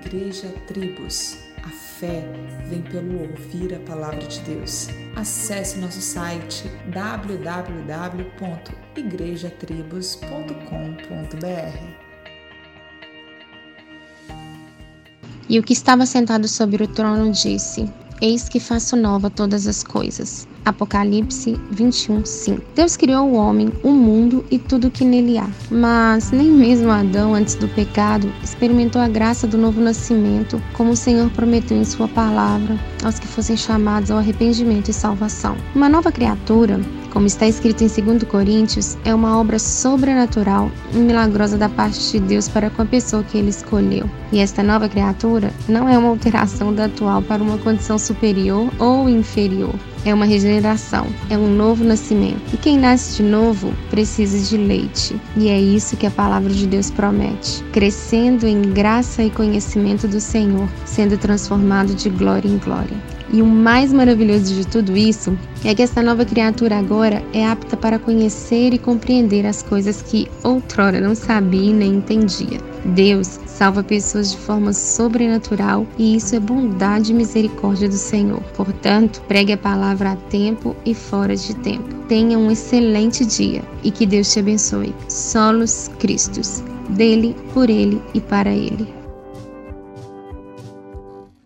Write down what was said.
Igreja Tribos. A fé vem pelo ouvir a palavra de Deus. Acesse nosso site www.igrejatribos.com.br. E o que estava sentado sobre o trono disse: Eis que faço nova todas as coisas. Apocalipse 21, 5. Deus criou o homem, o mundo e tudo que nele há. Mas nem mesmo Adão, antes do pecado, experimentou a graça do novo nascimento, como o Senhor prometeu em Sua palavra aos que fossem chamados ao arrependimento e salvação. Uma nova criatura como está escrito em 2 Coríntios, é uma obra sobrenatural e milagrosa da parte de Deus para com a pessoa que ele escolheu. E esta nova criatura não é uma alteração da atual para uma condição superior ou inferior. É uma regeneração, é um novo nascimento. E quem nasce de novo precisa de leite. E é isso que a palavra de Deus promete: crescendo em graça e conhecimento do Senhor, sendo transformado de glória em glória. E o mais maravilhoso de tudo isso é que esta nova criatura agora é apta para conhecer e compreender as coisas que outrora não sabia nem entendia. Deus salva pessoas de forma sobrenatural e isso é bondade e misericórdia do Senhor. Portanto, pregue a palavra a tempo e fora de tempo. Tenha um excelente dia e que Deus te abençoe. Solos Cristos. Dele, por ele e para ele.